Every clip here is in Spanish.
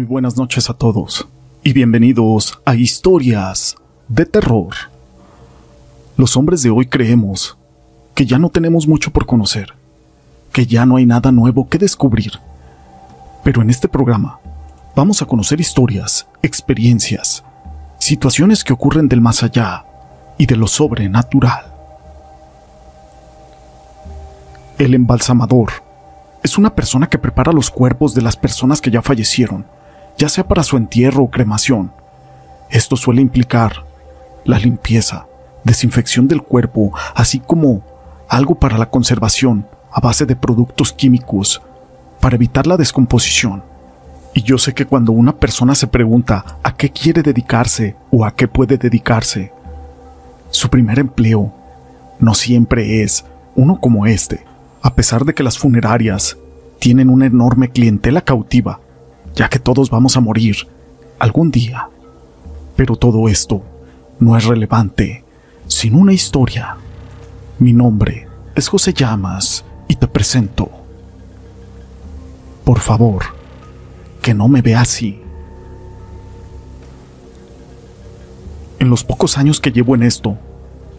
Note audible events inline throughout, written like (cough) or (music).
Muy buenas noches a todos y bienvenidos a Historias de Terror. Los hombres de hoy creemos que ya no tenemos mucho por conocer, que ya no hay nada nuevo que descubrir. Pero en este programa vamos a conocer historias, experiencias, situaciones que ocurren del más allá y de lo sobrenatural. El embalsamador es una persona que prepara los cuerpos de las personas que ya fallecieron ya sea para su entierro o cremación. Esto suele implicar la limpieza, desinfección del cuerpo, así como algo para la conservación a base de productos químicos, para evitar la descomposición. Y yo sé que cuando una persona se pregunta a qué quiere dedicarse o a qué puede dedicarse, su primer empleo no siempre es uno como este, a pesar de que las funerarias tienen una enorme clientela cautiva ya que todos vamos a morir algún día. Pero todo esto no es relevante sin una historia. Mi nombre es José Llamas y te presento. Por favor, que no me vea así. En los pocos años que llevo en esto,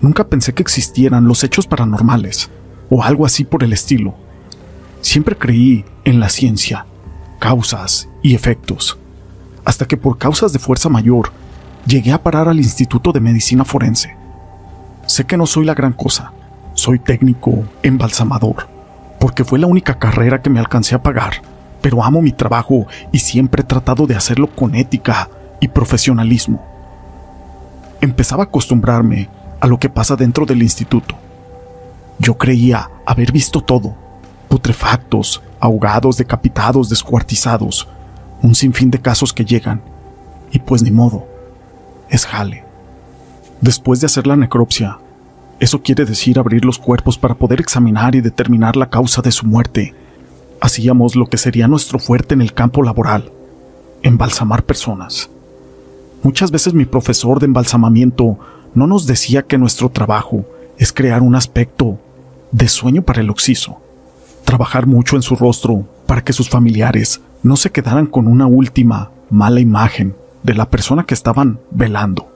nunca pensé que existieran los hechos paranormales o algo así por el estilo. Siempre creí en la ciencia causas y efectos, hasta que por causas de fuerza mayor llegué a parar al Instituto de Medicina Forense. Sé que no soy la gran cosa, soy técnico embalsamador, porque fue la única carrera que me alcancé a pagar, pero amo mi trabajo y siempre he tratado de hacerlo con ética y profesionalismo. Empezaba a acostumbrarme a lo que pasa dentro del instituto. Yo creía haber visto todo, putrefactos, ahogados, decapitados, descuartizados, un sinfín de casos que llegan. Y pues ni modo, es jale. Después de hacer la necropsia, eso quiere decir abrir los cuerpos para poder examinar y determinar la causa de su muerte. Hacíamos lo que sería nuestro fuerte en el campo laboral, embalsamar personas. Muchas veces mi profesor de embalsamamiento no nos decía que nuestro trabajo es crear un aspecto de sueño para el oxiso trabajar mucho en su rostro para que sus familiares no se quedaran con una última mala imagen de la persona que estaban velando.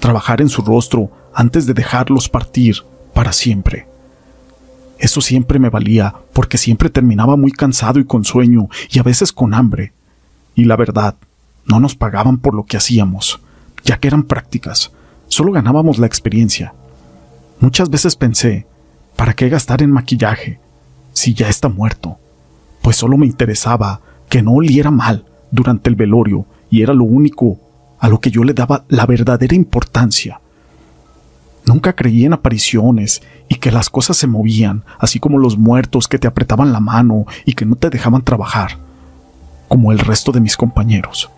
Trabajar en su rostro antes de dejarlos partir para siempre. Eso siempre me valía porque siempre terminaba muy cansado y con sueño y a veces con hambre. Y la verdad, no nos pagaban por lo que hacíamos, ya que eran prácticas, solo ganábamos la experiencia. Muchas veces pensé, ¿para qué gastar en maquillaje si ya está muerto? Pues solo me interesaba que no oliera mal durante el velorio y era lo único a lo que yo le daba la verdadera importancia. Nunca creí en apariciones y que las cosas se movían, así como los muertos que te apretaban la mano y que no te dejaban trabajar, como el resto de mis compañeros.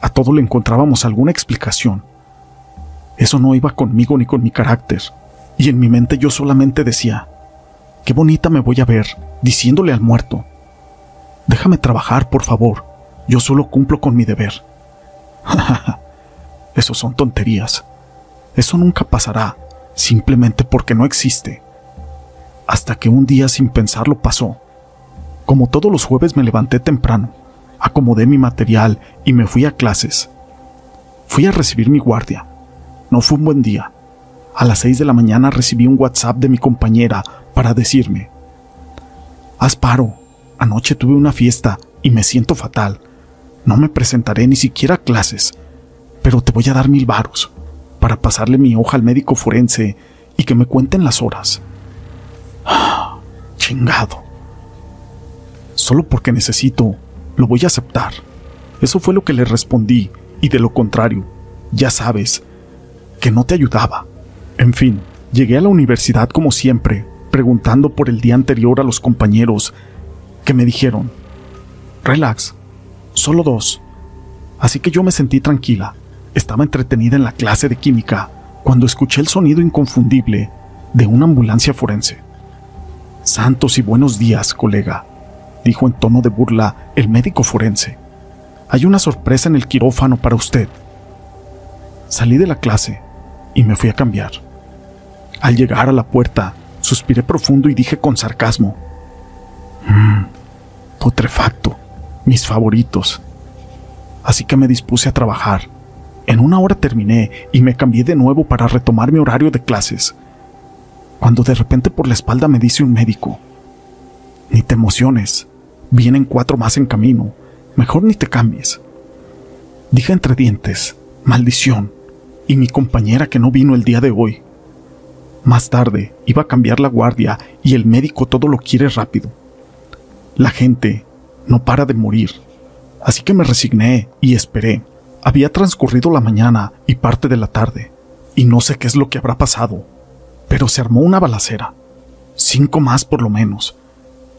A todo le encontrábamos alguna explicación. Eso no iba conmigo ni con mi carácter, y en mi mente yo solamente decía, Qué bonita me voy a ver, diciéndole al muerto. Déjame trabajar, por favor. Yo solo cumplo con mi deber. (laughs) Eso son tonterías. Eso nunca pasará, simplemente porque no existe. Hasta que un día sin pensarlo pasó. Como todos los jueves me levanté temprano, acomodé mi material y me fui a clases. Fui a recibir mi guardia. No fue un buen día. A las seis de la mañana recibí un WhatsApp de mi compañera para decirme, haz paro, anoche tuve una fiesta y me siento fatal. No me presentaré ni siquiera a clases, pero te voy a dar mil varos para pasarle mi hoja al médico forense y que me cuenten las horas. Ah, (sighs) chingado. Solo porque necesito, lo voy a aceptar. Eso fue lo que le respondí, y de lo contrario, ya sabes, que no te ayudaba. En fin, llegué a la universidad como siempre, preguntando por el día anterior a los compañeros, que me dijeron, relax, solo dos. Así que yo me sentí tranquila. Estaba entretenida en la clase de química cuando escuché el sonido inconfundible de una ambulancia forense. Santos y buenos días, colega, dijo en tono de burla el médico forense. Hay una sorpresa en el quirófano para usted. Salí de la clase y me fui a cambiar. Al llegar a la puerta, Suspiré profundo y dije con sarcasmo. Mmm, putrefacto, mis favoritos. así que me dispuse a trabajar. En una hora terminé y me cambié de nuevo para retomar mi horario de clases. Cuando de repente por la espalda me dice un médico, ni te emociones, vienen cuatro más en camino, mejor ni te cambies. Dije entre dientes, maldición, y mi compañera que no vino el día de hoy. Más tarde iba a cambiar la guardia y el médico todo lo quiere rápido. La gente no para de morir, así que me resigné y esperé. Había transcurrido la mañana y parte de la tarde, y no sé qué es lo que habrá pasado, pero se armó una balacera. Cinco más por lo menos.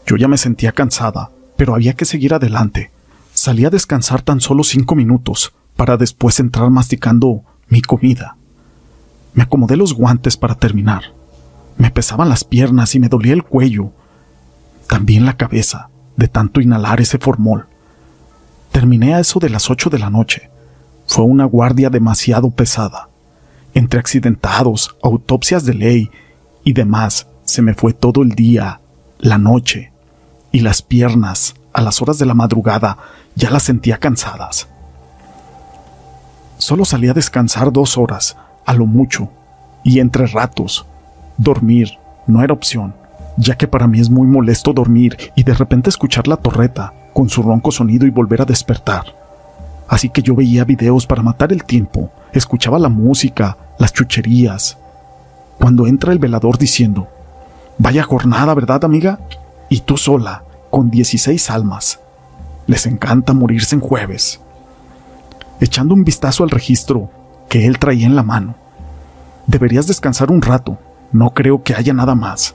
Yo ya me sentía cansada, pero había que seguir adelante. Salí a descansar tan solo cinco minutos, para después entrar masticando mi comida. Me acomodé los guantes para terminar. Me pesaban las piernas y me dolía el cuello. También la cabeza, de tanto inhalar ese formol. Terminé a eso de las ocho de la noche. Fue una guardia demasiado pesada. Entre accidentados, autopsias de ley y demás, se me fue todo el día, la noche, y las piernas, a las horas de la madrugada, ya las sentía cansadas. Solo salí a descansar dos horas, a lo mucho, y entre ratos. Dormir no era opción, ya que para mí es muy molesto dormir y de repente escuchar la torreta con su ronco sonido y volver a despertar. Así que yo veía videos para matar el tiempo, escuchaba la música, las chucherías. Cuando entra el velador diciendo, Vaya jornada, ¿verdad, amiga? Y tú sola, con 16 almas. Les encanta morirse en jueves. Echando un vistazo al registro que él traía en la mano. Deberías descansar un rato, no creo que haya nada más.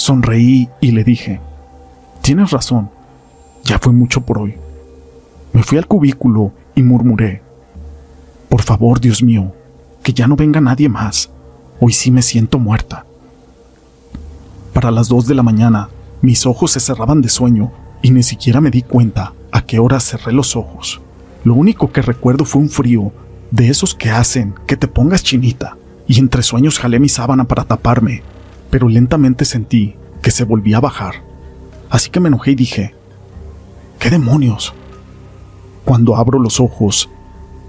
Sonreí y le dije, Tienes razón, ya fue mucho por hoy. Me fui al cubículo y murmuré, Por favor, Dios mío, que ya no venga nadie más. Hoy sí me siento muerta. Para las dos de la mañana, mis ojos se cerraban de sueño y ni siquiera me di cuenta a qué hora cerré los ojos. Lo único que recuerdo fue un frío, de esos que hacen que te pongas chinita, y entre sueños jalé mi sábana para taparme, pero lentamente sentí que se volvía a bajar. Así que me enojé y dije, ¿qué demonios? Cuando abro los ojos,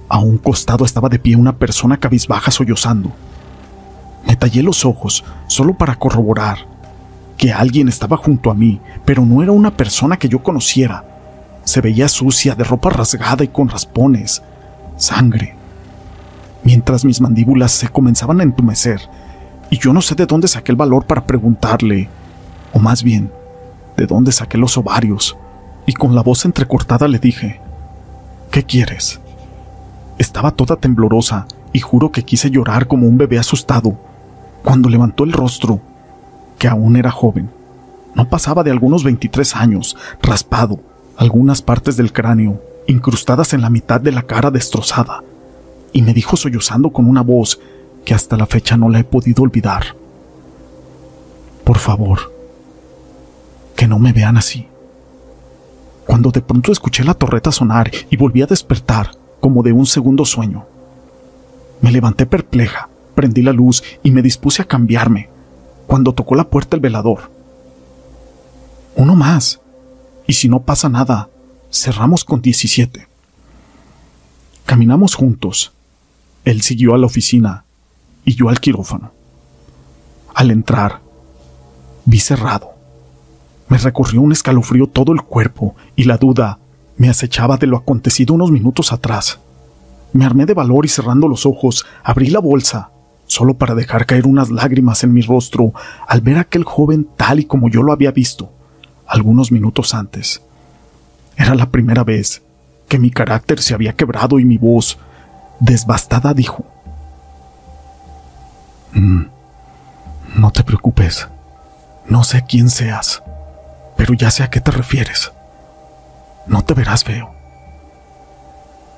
a un costado estaba de pie una persona cabizbaja sollozando. Me tallé los ojos solo para corroborar que alguien estaba junto a mí, pero no era una persona que yo conociera. Se veía sucia, de ropa rasgada y con raspones, sangre. Mientras mis mandíbulas se comenzaban a entumecer, y yo no sé de dónde saqué el valor para preguntarle, o más bien, de dónde saqué los ovarios, y con la voz entrecortada le dije, ¿qué quieres? Estaba toda temblorosa y juro que quise llorar como un bebé asustado. Cuando levantó el rostro, que aún era joven. No pasaba de algunos 23 años, raspado, algunas partes del cráneo incrustadas en la mitad de la cara destrozada, y me dijo sollozando con una voz que hasta la fecha no la he podido olvidar. Por favor, que no me vean así. Cuando de pronto escuché la torreta sonar y volví a despertar como de un segundo sueño. Me levanté perpleja, prendí la luz y me dispuse a cambiarme, cuando tocó la puerta el velador. Uno más. Y si no pasa nada, cerramos con 17. Caminamos juntos. Él siguió a la oficina y yo al quirófano. Al entrar, vi cerrado. Me recorrió un escalofrío todo el cuerpo y la duda me acechaba de lo acontecido unos minutos atrás. Me armé de valor y cerrando los ojos, abrí la bolsa solo para dejar caer unas lágrimas en mi rostro al ver a aquel joven tal y como yo lo había visto algunos minutos antes. Era la primera vez que mi carácter se había quebrado y mi voz, desbastada, dijo, mm, No te preocupes, no sé quién seas, pero ya sé a qué te refieres. No te verás feo.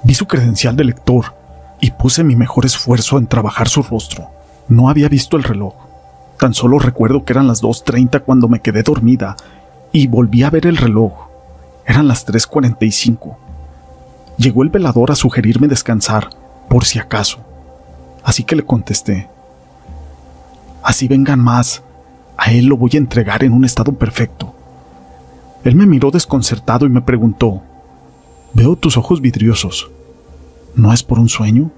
Vi su credencial de lector y puse mi mejor esfuerzo en trabajar su rostro. No había visto el reloj. Tan solo recuerdo que eran las 2.30 cuando me quedé dormida y volví a ver el reloj. Eran las 3.45. Llegó el velador a sugerirme descansar, por si acaso. Así que le contesté. Así vengan más. A él lo voy a entregar en un estado perfecto. Él me miró desconcertado y me preguntó, Veo tus ojos vidriosos. ¿No es por un sueño?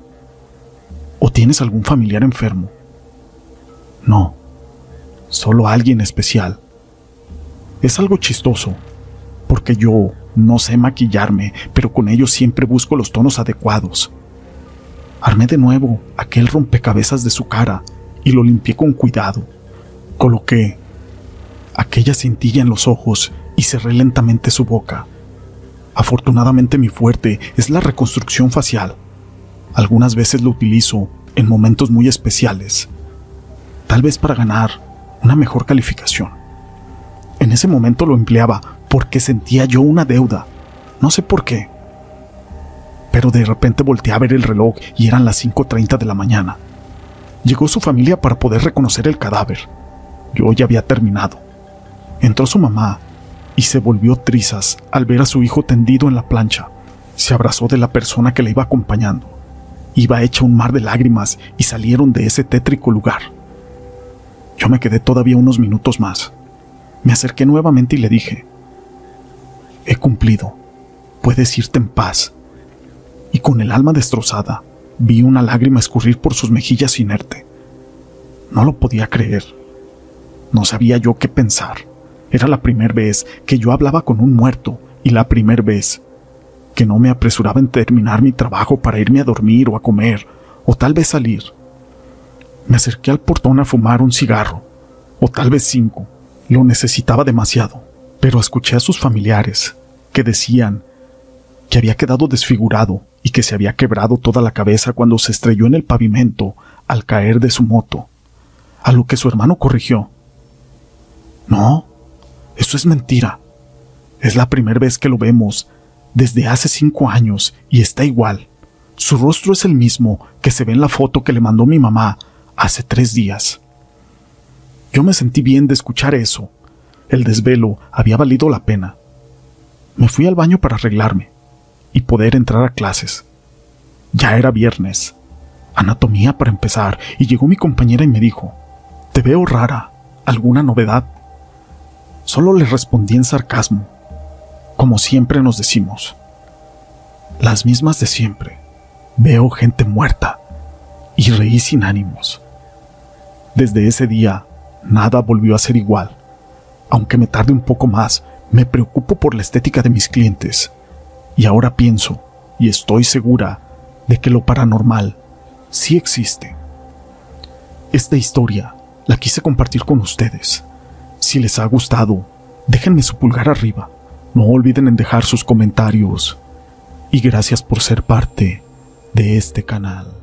¿O tienes algún familiar enfermo? No, solo alguien especial. Es algo chistoso, porque yo no sé maquillarme, pero con ello siempre busco los tonos adecuados. Armé de nuevo aquel rompecabezas de su cara y lo limpié con cuidado. Coloqué aquella cintilla en los ojos y cerré lentamente su boca. Afortunadamente mi fuerte es la reconstrucción facial. Algunas veces lo utilizo en momentos muy especiales, tal vez para ganar una mejor calificación. En ese momento lo empleaba porque sentía yo una deuda, no sé por qué. Pero de repente volteé a ver el reloj y eran las 5.30 de la mañana. Llegó su familia para poder reconocer el cadáver. Yo ya había terminado. Entró su mamá y se volvió trizas al ver a su hijo tendido en la plancha. Se abrazó de la persona que le iba acompañando. Iba hecha un mar de lágrimas y salieron de ese tétrico lugar. Yo me quedé todavía unos minutos más. Me acerqué nuevamente y le dije, He cumplido, puedes irte en paz. Y con el alma destrozada, vi una lágrima escurrir por sus mejillas inerte. No lo podía creer. No sabía yo qué pensar. Era la primera vez que yo hablaba con un muerto y la primera vez que no me apresuraba en terminar mi trabajo para irme a dormir o a comer o tal vez salir. Me acerqué al portón a fumar un cigarro, o tal vez cinco. Lo necesitaba demasiado, pero escuché a sus familiares que decían que había quedado desfigurado y que se había quebrado toda la cabeza cuando se estrelló en el pavimento al caer de su moto, a lo que su hermano corrigió. No, eso es mentira. Es la primera vez que lo vemos desde hace cinco años y está igual. Su rostro es el mismo que se ve en la foto que le mandó mi mamá hace tres días. Yo me sentí bien de escuchar eso. El desvelo había valido la pena. Me fui al baño para arreglarme y poder entrar a clases. Ya era viernes. Anatomía para empezar, y llegó mi compañera y me dijo, Te veo rara. ¿Alguna novedad? Solo le respondí en sarcasmo, como siempre nos decimos. Las mismas de siempre. Veo gente muerta. Y reí sin ánimos. Desde ese día, nada volvió a ser igual. Aunque me tarde un poco más, me preocupo por la estética de mis clientes. Y ahora pienso, y estoy segura, de que lo paranormal sí existe. Esta historia la quise compartir con ustedes si les ha gustado, déjenme su pulgar arriba. No olviden en dejar sus comentarios. Y gracias por ser parte de este canal.